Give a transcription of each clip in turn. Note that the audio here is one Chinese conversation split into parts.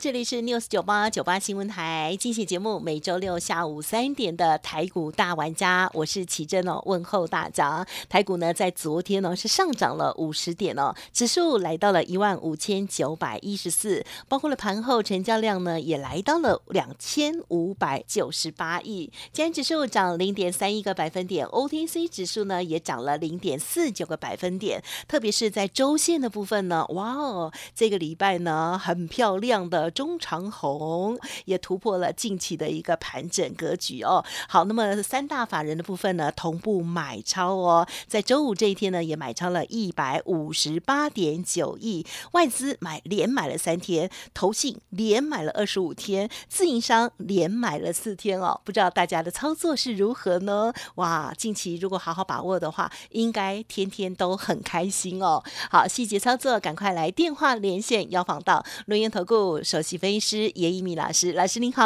这里是 News 九八九八新闻台，进行节目每周六下午三点的台股大玩家，我是奇珍哦，问候大家。台股呢在昨天呢是上涨了五十点哦，指数来到了一万五千九百一十四，包括了盘后成交量呢也来到了两千五百九十八亿。今天指数涨零点三一个百分点，OTC 指数呢也涨了零点四九个百分点，特别是在周线的部分呢，哇哦，这个礼拜呢很漂亮。的中长红也突破了近期的一个盘整格局哦。好，那么三大法人的部分呢，同步买超哦，在周五这一天呢，也买超了一百五十八点九亿，外资买连买了三天，投信连买了二十五天，自营商连买了四天哦。不知道大家的操作是如何呢？哇，近期如果好好把握的话，应该天天都很开心哦。好，细节操作赶快来电话连线邀访到轮研投顾。首席分析师严一米老师，老师您好。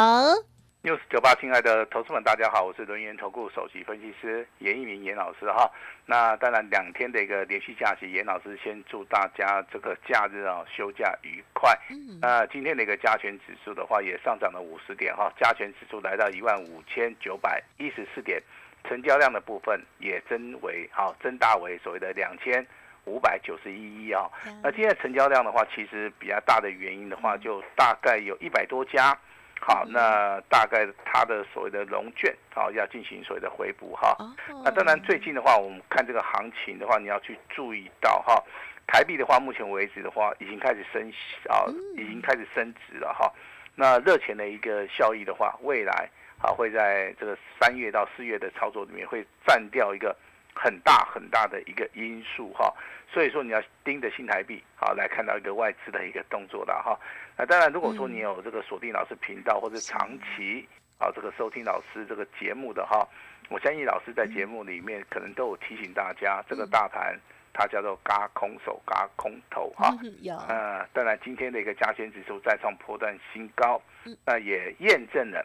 news 九八，亲爱的投资们，大家好，我是轮研投顾首席分析师严一鸣严老师哈。那当然，两天的一个连续假期，严老师先祝大家这个假日啊休假愉快。嗯。那今天的一个加权指数的话，也上涨了五十点哈，加权指数来到一万五千九百一十四点，成交量的部分也增为好增大为所谓的两千。五百九十一亿啊，那今天的成交量的话，其实比较大的原因的话，就大概有一百多家，好，那大概它的所谓的融券，好，要进行所谓的回补哈。那当然最近的话，我们看这个行情的话，你要去注意到哈，台币的话，目前为止的话，已经开始升啊，已经开始升值了哈。那热钱的一个效益的话，未来啊会在这个三月到四月的操作里面会占掉一个。很大很大的一个因素哈，所以说你要盯着新台币好来看到一个外资的一个动作的哈。那当然，如果说你有这个锁定老师频道或者长期啊这个收听老师这个节目的哈，我相信老师在节目里面可能都有提醒大家，这个大盘它叫做嘎空手嘎空头哈。有。呃，当然今天的一个加权指数再创破断新高，那也验证了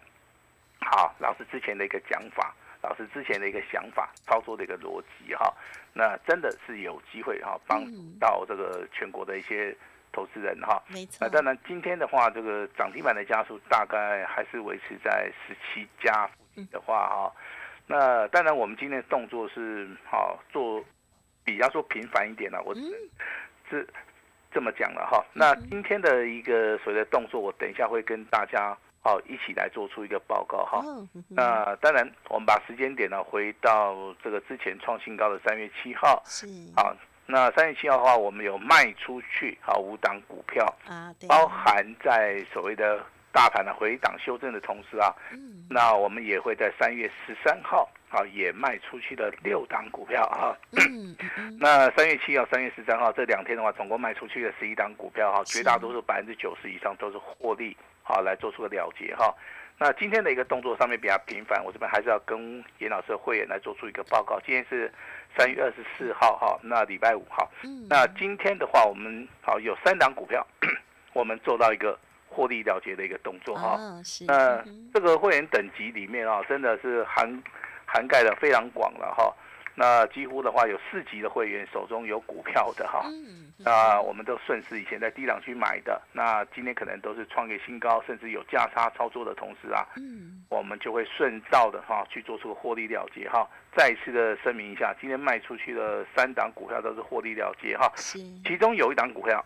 好老师之前的一个讲法。老师之前的一个想法、操作的一个逻辑哈，那真的是有机会哈，帮到这个全国的一些投资人哈。没错。那当然，今天的话，这个涨停板的家数大概还是维持在十七家附近的话哈。那当然，我们今天的动作是好做比较说频繁一点了，我是这么讲了哈。那今天的一个所谓的动作，我等一下会跟大家。好，一起来做出一个报告哈。那当然，我们把时间点呢回到这个之前创新高的三月七号。是。好，那三月七号的话，我们有卖出去好五档股票啊，包含在所谓的大盘的回档修正的同时啊，嗯，那我们也会在三月十三号啊也卖出去了六档股票啊。嗯那三月七号、三月十三号这两天的话，总共卖出去了十一档股票哈，绝大多数百分之九十以上都是获利。好，来做出个了结哈。那今天的一个动作上面比较频繁，我这边还是要跟严老师的会员来做出一个报告。今天是三月二十四号哈，那礼拜五哈。那今天的话，我们好有三档股票，我们做到一个获利了结的一个动作哈。哦，是。那这个会员等级里面啊，真的是涵涵盖的非常广了哈。那几乎的话，有四级的会员手中有股票的哈。嗯。那我们都顺势以前在低档区买的，那今天可能都是创业新高，甚至有价差操作的同时啊，嗯，我们就会顺道的哈去做出获利了结哈。再一次的声明一下，今天卖出去的三档股票都是获利了结哈，是。其中有一档股票，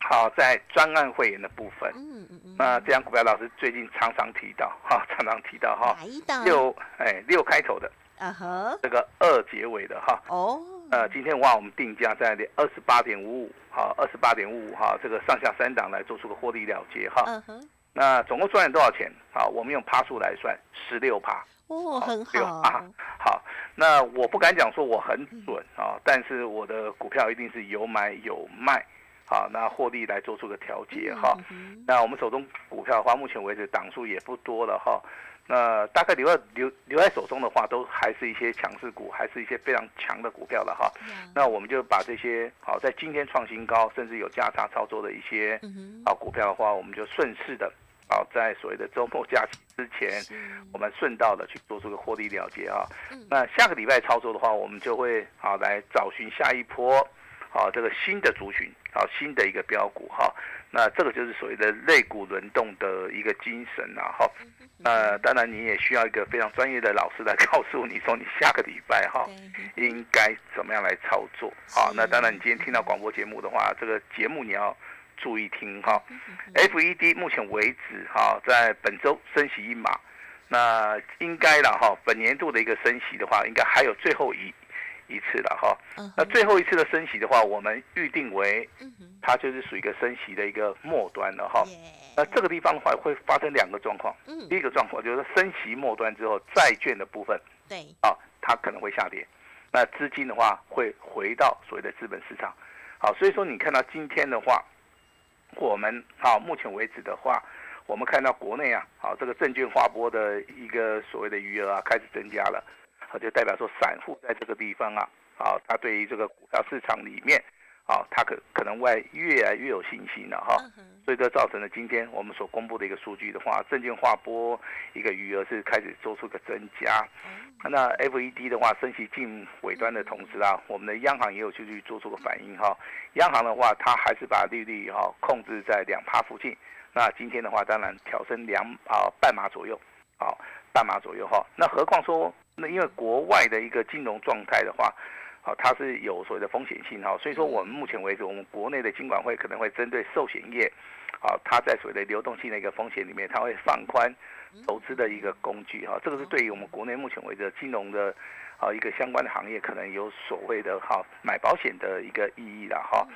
好在专案会员的部分，嗯嗯嗯。那这张股票老师最近常常提到哈，常常提到哈？六哎六开头的，啊哈，这个二结尾的哈。哦。呃，今天的话我们定价在二十八点五五，好，二十八点五五哈，这个上下三档来做出个获利了结哈。嗯哼。那总共赚了多少钱？好，我们用趴数来算，十六趴。哦，很六趴。好，那我不敢讲说我很准啊，但是我的股票一定是有买有卖。好，那获利来做出个调节哈。那我们手中股票的话，目前为止档数也不多了哈。那大概留在留留在手中的话，都还是一些强势股，还是一些非常强的股票了哈。那我们就把这些好在今天创新高，甚至有价差操作的一些好股票的话，我们就顺势的。好，在所谓的周末假期之前，我们顺道的去做出个获利了结啊。那下个礼拜操作的话，我们就会好来找寻下一波，好这个新的族群，好新的一个标股哈。那这个就是所谓的肋骨轮动的一个精神啊哈。那当然你也需要一个非常专业的老师来告诉你说，你下个礼拜哈应该怎么样来操作好，那当然你今天听到广播节目的话，这个节目你要。注意听哈，FED 目前为止哈，在本周升息一码，那应该了哈，本年度的一个升息的话，应该还有最后一一次了哈。那最后一次的升息的话，我们预定为，它就是属于一个升息的一个末端了哈。那这个地方的话，会发生两个状况。第一个状况就是升息末端之后，债券的部分，对，啊，它可能会下跌，那资金的话会回到所谓的资本市场。好，所以说你看到今天的话。我们啊，目前为止的话，我们看到国内啊，好这个证券划拨的一个所谓的余额啊，开始增加了，好就代表说散户在这个地方啊，好他对于这个股票市场里面。啊，他可可能外越来越有信心了哈，所以这造成了今天我们所公布的一个数据的话，证券划拨一个余额是开始做出个增加。那 FED 的话，升息近尾端的同时啊，我们的央行也有去去做出个反应哈。央行的话，它还是把利率哈控制在两趴附近。那今天的话，当然调升两啊半码左右，好半码左右哈。那何况说，那因为国外的一个金融状态的话。好，它是有所谓的风险性哈，所以说我们目前为止，我们国内的金管会可能会针对寿险业，好，它在所谓的流动性的一个风险里面，它会放宽投资的一个工具哈，这个是对于我们国内目前为止金融的啊一个相关的行业，可能有所谓的哈买保险的一个意义了哈。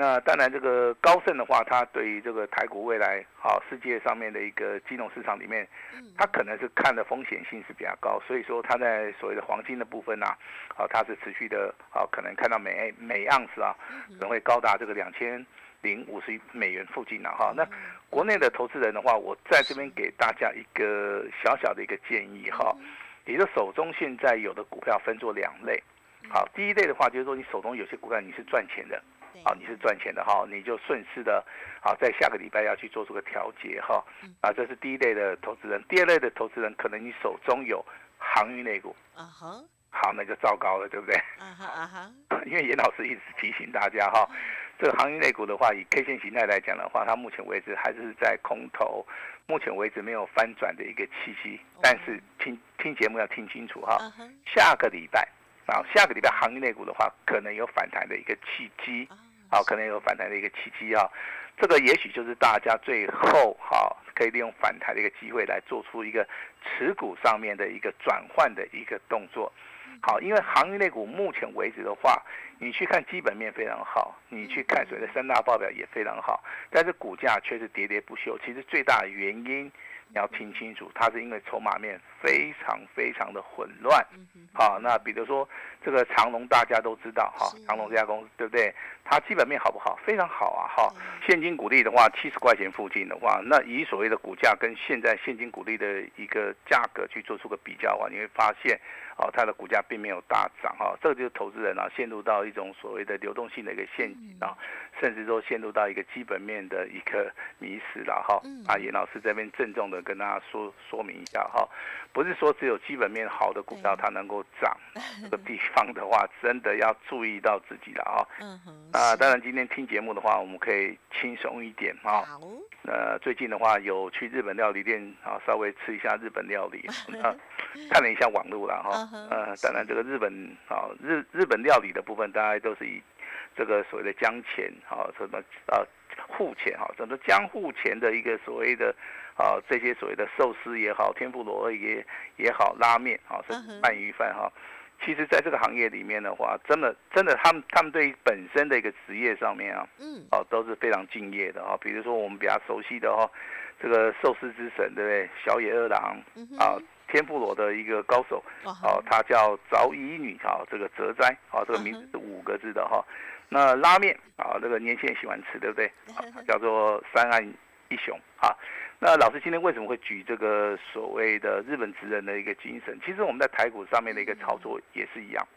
那当然，这个高盛的话，它对于这个台股未来好世界上面的一个金融市场里面，它可能是看的风险性是比较高，所以说它在所谓的黄金的部分呢，好，它是持续的，好，可能看到每每盎司啊，可能会高达这个两千零五十美元附近了哈。那国内的投资人的话，我在这边给大家一个小小的一个建议哈，你的手中现在有的股票分作两类，好，第一类的话就是说你手中有些股票你是赚钱的。好，你是赚钱的哈，你就顺势的，好，在下个礼拜要去做出个调节哈，啊，这是第一类的投资人。第二类的投资人，可能你手中有航运类股，啊哈，好，那就糟糕了，对不对？啊哈啊哈，因为严老师一直提醒大家哈，这个航运类股的话，以 K 线形态来讲的话，它目前为止还是在空头，目前为止没有翻转的一个契机。但是听听节目要听清楚哈，下个礼拜，啊，下个礼拜航运类股的话，可能有反弹的一个契机。好，可能有反弹的一个契机啊，这个也许就是大家最后好可以利用反弹的一个机会来做出一个持股上面的一个转换的一个动作。好，因为行业类股目前为止的话，你去看基本面非常好，你去看所谓的三大报表也非常好，但是股价却是喋喋不休。其实最大的原因。你要听清楚，它是因为筹码面非常非常的混乱。好，那比如说这个长隆，大家都知道哈，长隆这家公司对不对？它基本面好不好？非常好啊！哈，现金股利的话，七十块钱附近的话，那以所谓的股价跟现在现金股利的一个价格去做出个比较的话，你会发现。哦，它的股价并没有大涨哈，这个就是投资人啊陷入到一种所谓的流动性的一个陷阱啊，甚至说陷入到一个基本面的一个迷失了哈。啊，严老师这边郑重的跟大家说说明一下哈，不是说只有基本面好的股票它能够涨，这个地方的话真的要注意到自己了啊。啊，当然今天听节目的话，我们可以轻松一点啊。呃，最近的话有去日本料理店啊，稍微吃一下日本料理啊。看了一下网络了哈，呃，当然这个日本啊，日日本料理的部分，大概都是以这个所谓的江钱啊，什么啊户钱哈，整个江户钱的一个所谓的啊这些所谓的寿司也好，天妇罗也也好，拉面啊，甚至鳗鱼饭哈，其实在这个行业里面的话，真的真的他们他们对于本身的一个职业上面啊，嗯，哦都是非常敬业的啊，比如说我们比较熟悉的哈，这个寿司之神对不对？小野二郎啊。天妇罗的一个高手，哦，他叫早乙女，哈，这个泽哉，哦，这个名字是五个字的哈。那拉面啊，这个年轻人喜欢吃，对不对？叫做三岸一雄，啊。那老师今天为什么会举这个所谓的日本职人的一个精神？其实我们在台股上面的一个操作也是一样，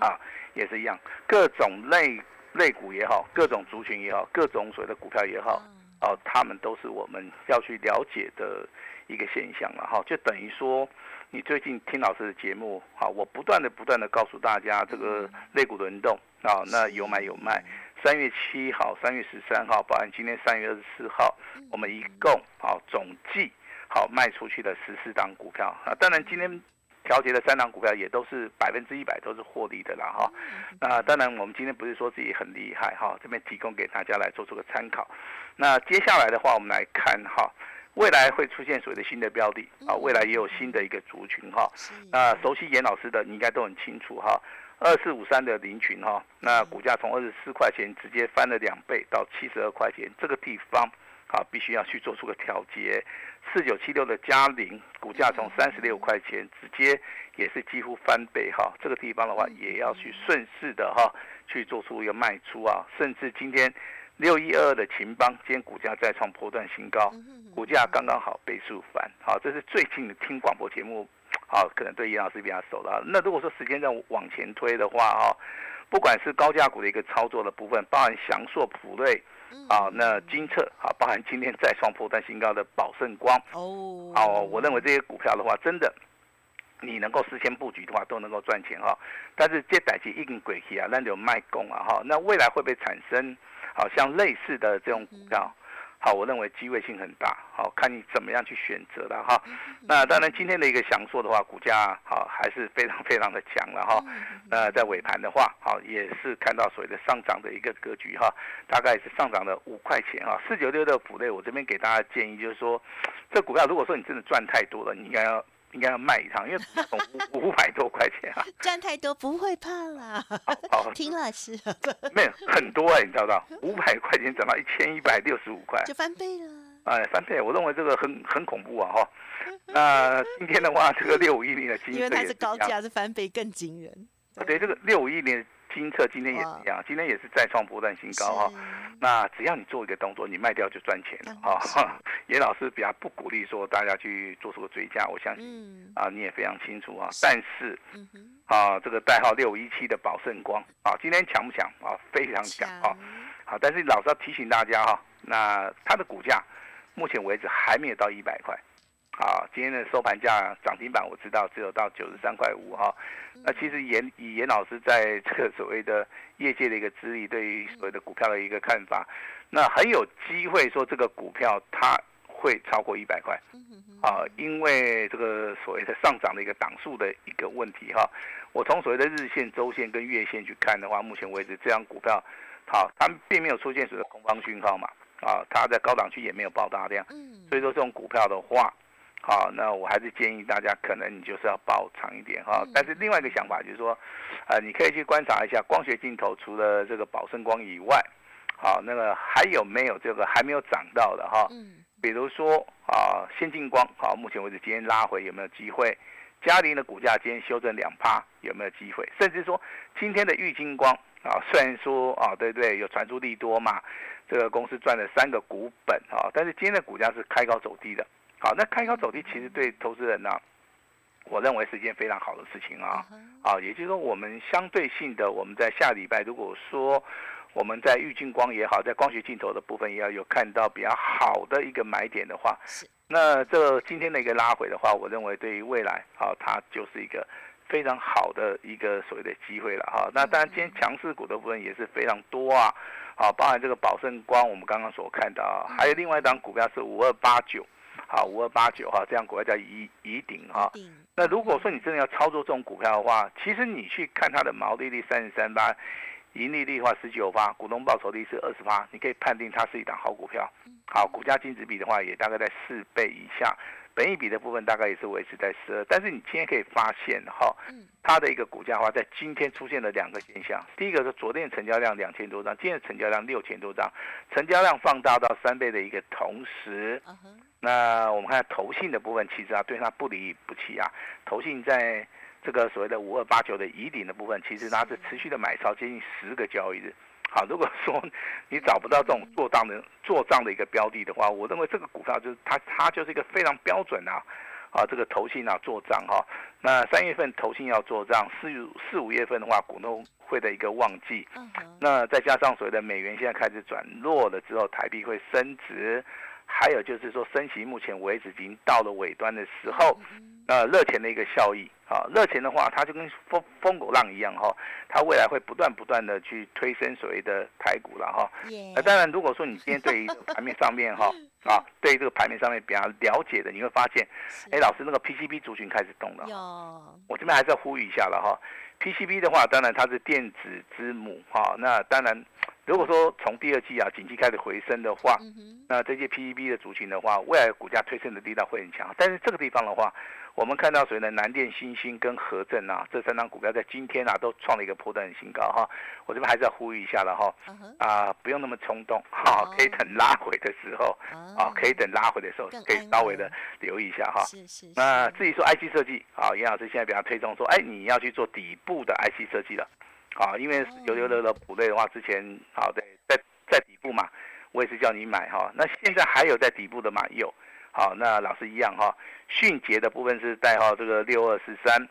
啊，也是一样，各种类类股也好，各种族群也好，各种所谓的股票也好，哦，他们都是我们要去了解的一个现象了哈。就等于说，你最近听老师的节目，好，我不断的不断的告诉大家这个肋骨轮动啊，那有买有卖。三月七号、三月十三号，包含今天三月二十四号，我们一共好总计好卖出去的十四档股票啊。当然今天调节的三档股票也都是百分之一百都是获利的啦哈。那当然我们今天不是说自己很厉害哈，这边提供给大家来做出个参考。那接下来的话，我们来看哈，未来会出现所谓的新的标的啊，未来也有新的一个族群哈。那熟悉严老师的，你应该都很清楚哈。二四五三的林群哈，那股价从二十四块钱直接翻了两倍到七十二块钱，这个地方啊必须要去做出个调节。四九七六的嘉陵股价从三十六块钱直接也是几乎翻倍哈，这个地方的话也要去顺势的哈去做出一个卖出啊，甚至今天六一二二的秦邦今天股价再创波段新高，股价刚刚好倍数翻，好，这是最近听广播节目。好，可能对叶老师比较熟了。那如果说时间再往前推的话，哈，不管是高价股的一个操作的部分，包含祥硕、普瑞，啊，那金策，啊，包含今天再创破断新高的宝盛光，哦，好，我认为这些股票的话，真的，你能够事先布局的话，都能够赚钱哈。但是这代机一根轨迹啊，那就卖空啊哈。那未来会不会产生好像类似的这种股票？好，我认为机会性很大，好看你怎么样去选择了哈。那当然，今天的一个享受的话，股价好还是非常非常的强了哈。那在尾盘的话，好也是看到所谓的上涨的一个格局哈，大概是上涨了五块钱哈。四九六的普类，我这边给大家建议就是说，这股票如果说你真的赚太多了，你应该要。应该要卖一趟，因为 五五百多块钱啊，赚太多不会怕啦。好，听老师，没有很多哎，你知道不？五百块钱涨到一千一百六十五块，就翻倍了。哎，翻倍，我认为这个很很恐怖啊哈。那今天的话，这个六五一零的金，因为它是高价，是翻倍更惊人。对，这个六五一零。金策今天也一样，今天也是再创波段新高哈。那只要你做一个动作，你卖掉就赚钱了哈。严 老师比较不鼓励说大家去做出个追加，我相信啊你也非常清楚啊。但是啊这个代号六一七的宝盛光啊，今天强不强啊？非常强啊。好，但是老师要提醒大家哈，那它的股价目前为止还没有到一百块。啊，今天的收盘价涨停板我知道只有到九十三块五哈。那其实严以严老师在 这个所谓的业界的一个资历，对于所谓的股票的一个看法，那很有机会说这个股票它会超过一百块。啊，因为这个所谓的上涨的一个档数的一个问题哈。我从所谓的日线、周线跟月线去看的话，目前为止这张股票，好，它并没有出现所谓的空方讯号嘛。啊，它在高档区也没有爆大量。嗯。所以说这种股票的话。好，那我还是建议大家，可能你就是要抱长一点哈。但是另外一个想法就是说，呃，你可以去观察一下光学镜头，除了这个宝盛光以外，好，那个还有没有这个还没有涨到的哈？嗯。比如说啊，先进光，好，目前为止今天拉回有没有机会？嘉陵的股价今天修正两趴，有没有机会？甚至说今天的玉金光啊，虽然说啊，对对，有传出利多嘛，这个公司赚了三个股本啊，但是今天的股价是开高走低的。好，那开高走低其实对投资人呢，我认为是一件非常好的事情啊。啊，也就是说，我们相对性的，我们在下礼拜如果说我们在预镜光也好，在光学镜头的部分也要有看到比较好的一个买点的话，那这今天的一个拉回的话，我认为对于未来，啊，它就是一个非常好的一个所谓的机会了哈。那当然，今天强势股的部分也是非常多啊。好，包含这个宝盛光，我们刚刚所看到，还有另外一张股票是五二八九。好，五二八九哈，这样股票叫乙乙顶哈。那如果说你真的要操作这种股票的话，其实你去看它的毛利率三十三八，盈利率的话十九八，股东报酬率是二十八，你可以判定它是一档好股票。好，股价净值比的话也大概在四倍以下，本益比的部分大概也是维持在十二。但是你今天可以发现哈，它的一个股价的话，在今天出现了两个现象。第一个是昨天成交量两千多张，今天成交量六千多张，成交量放大到三倍的一个同时。那我们看投信的部分，其实啊对它不离不弃啊。投信在这个所谓的五二八九的乙顶的部分，其实它是持续的买超接近十个交易日，好，如果 说你找不到这种做账的做账的一个标的的话，我认为这个股票就是它它就是一个非常标准啊，啊这个投信啊做账哈。那三月份投信要做账，四四五月份的话股东会的一个旺季，那再加上所谓的美元现在开始转弱了之后，台币会升值。还有就是说，升息目前为止已经到了尾端的时候，呃，热钱的一个效益啊，热钱的话，它就跟风风狗浪一样哈，它未来会不断不断的去推升所谓的台股了哈。那当然，如果说你今天对于盘面上面哈 啊，对于这个盘面上面比较了解的，你会发现，哎，老师那个 PCB 族群开始动了。我这边还是要呼吁一下了哈，PCB 的话，当然它是电子之母哈，那当然。如果说从第二季啊，景气开始回升的话，那这些 PCB 的族群的话，未来股价推升的力道会很强。但是这个地方的话，我们看到所谓的南电、新兴跟和正啊，这三张股票在今天啊都创了一个破断新高哈。我这边还是要呼吁一下了哈，啊，不用那么冲动哈，可以等拉回的时候啊，可以等拉回的时候，可以稍微的留意一下哈。是是。那至于说 IC 设计啊，严老师现在比较推崇说，哎，你要去做底部的 IC 设计了。啊，因为有有的的普类的话，之前好在在在底部嘛，我也是叫你买哈。那现在还有在底部的嘛？有。好，那老师一样哈。迅捷的部分是代号这个六二四三，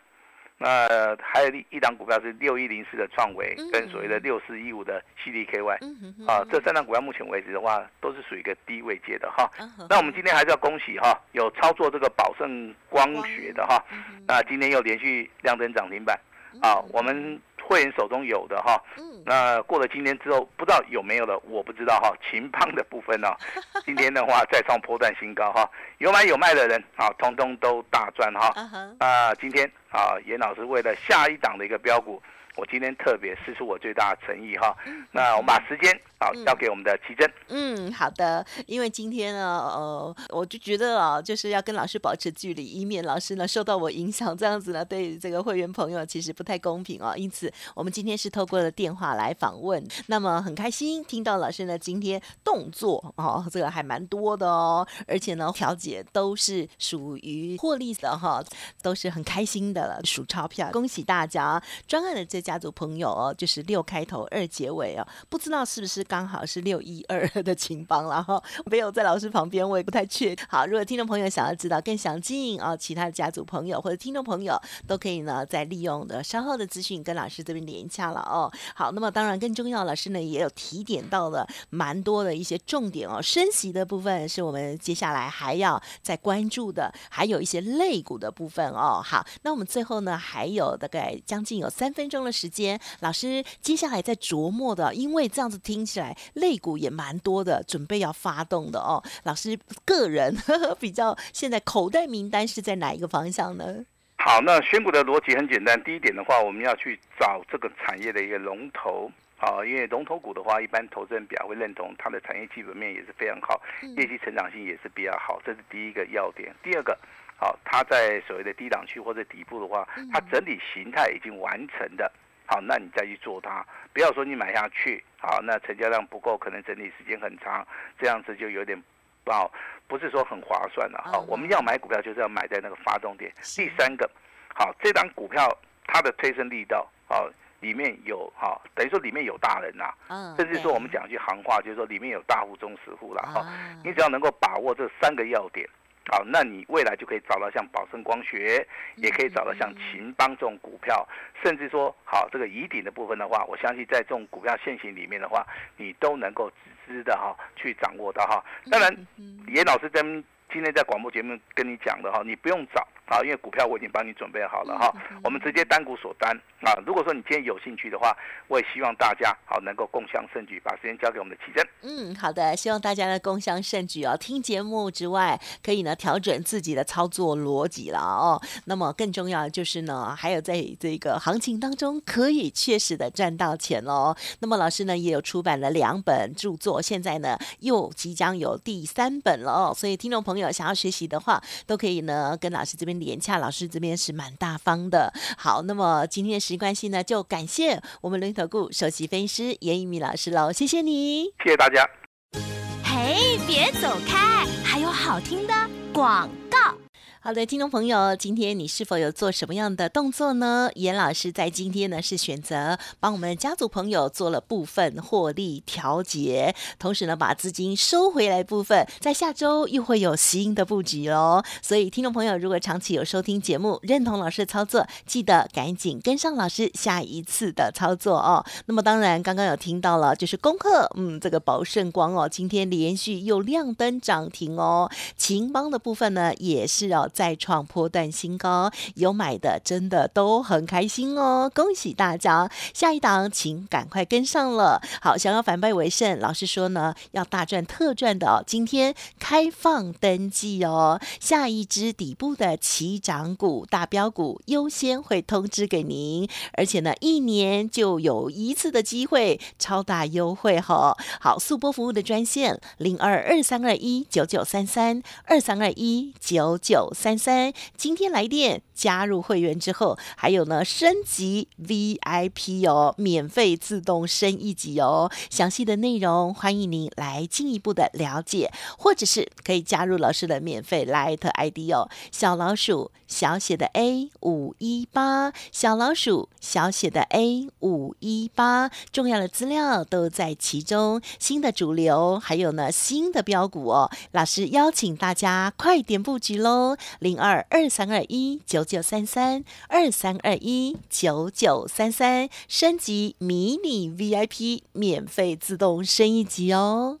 那还有一一档股票是六一零四的创维，跟所谓的六四一五的 CDKY。啊，这三档股票目前为止的话，都是属于一个低位阶的哈。那我们今天还是要恭喜哈，有操作这个宝盛光学的哈，那今天又连续亮灯涨停板。啊，我们。会员手中有的哈，那过了今天之后，不知道有没有了，我不知道哈。秦邦的部分呢，今天的话再创破断新高哈，有买有卖的人啊，通通都大赚哈。啊，今天啊，严老师为了下一档的一个标股。我今天特别试出我最大的诚意哈，那我们把时间好交给我们的奇珍。嗯，好的，因为今天呢，呃，我就觉得啊，就是要跟老师保持距离，以免老师呢受到我影响，这样子呢对这个会员朋友其实不太公平哦。因此，我们今天是透过了电话来访问，那么很开心听到老师呢今天动作哦，这个还蛮多的哦，而且呢调解都是属于获利的哈，都是很开心的了，数钞票，恭喜大家专案的这。家族朋友哦，就是六开头二结尾哦，不知道是不是刚好是六一二的情帮然后没有在老师旁边，我也不太确定。好，如果听众朋友想要知道更详尽哦，其他的家族朋友或者听众朋友都可以呢，在利用的稍后的资讯跟老师这边连洽了哦。好，那么当然更重要，老师呢也有提点到了蛮多的一些重点哦，升息的部分是我们接下来还要再关注的，还有一些肋骨的部分哦。好，那我们最后呢还有大概将近有三分钟的。时间，老师接下来在琢磨的，因为这样子听起来肋骨也蛮多的，准备要发动的哦。老师个人 比较现在口袋名单是在哪一个方向呢？好，那选股的逻辑很简单，第一点的话，我们要去找这个产业的一个龙头啊，因为龙头股的话，一般投资人比较会认同它的产业基本面也是非常好，业绩成长性也是比较好，这是第一个要点。第二个。好，它在所谓的低档区或者底部的话，它整体形态已经完成的，好，那你再去做它，不要说你买下去，好，那成交量不够，可能整理时间很长，这样子就有点不好，不是说很划算了。好，我们要买股票就是要买在那个发动点。第三个，好，这张股票它的推升力道，好，里面有哈，等于说里面有大人呐，甚至说我们讲句行话，就是说里面有大户、中实户了哈，你只要能够把握这三个要点。好，那你未来就可以找到像宝盛光学，也可以找到像秦邦这种股票，甚至说好这个疑顶的部分的话，我相信在这种股票现行里面的话，你都能够直知的哈去掌握到哈。当然，严老师跟今天在广播节目跟你讲的哈，你不用找。好，因为股票我已经帮你准备好了哈，我们直接单股锁单啊。如果说你今天有兴趣的话，我也希望大家好能够共享盛举，把时间交给我们的奇珍。嗯，好的，希望大家呢共享盛举哦。听节目之外，可以呢调整自己的操作逻辑了哦。那么更重要的就是呢，还有在这个行情当中可以确实的赚到钱哦。那么老师呢也有出版了两本著作，现在呢又即将有第三本了哦。所以听众朋友想要学习的话，都可以呢跟老师这边。连洽老师这边是蛮大方的，好，那么今天的时间关系呢，就感谢我们轮头股首席分析师严一米老师喽，谢谢你，谢谢大家。嘿，别走开，还有好听的广告。好的，听众朋友，今天你是否有做什么样的动作呢？严老师在今天呢是选择帮我们家族朋友做了部分获利调节，同时呢把资金收回来部分，在下周又会有新的布局哦。所以听众朋友，如果长期有收听节目，认同老师的操作，记得赶紧跟上老师下一次的操作哦。那么当然，刚刚有听到了，就是功课，嗯，这个宝盛光哦，今天连续又亮灯涨停哦。秦邦的部分呢，也是哦。再创破断新高，有买的真的都很开心哦，恭喜大家！下一档请赶快跟上了。好，想要反败为胜，老师说呢，要大赚特赚的哦。今天开放登记哦，下一支底部的起涨股、大标股优先会通知给您，而且呢，一年就有一次的机会，超大优惠哈。好，速播服务的专线零二二三二一九九三三二三二一九九。三三，今天来电加入会员之后，还有呢升级 VIP 哦，免费自动升一级哦。详细的内容欢迎您来进一步的了解，或者是可以加入老师的免费 Light ID 哦，小老鼠小写的 A 五一八，小老鼠小写的 A 五一八，重要的资料都在其中。新的主流还有呢新的标股哦，老师邀请大家快点布局喽。零二二三二一九九三三二三二一九九三三，升级迷你 VIP，免费自动升一级哦。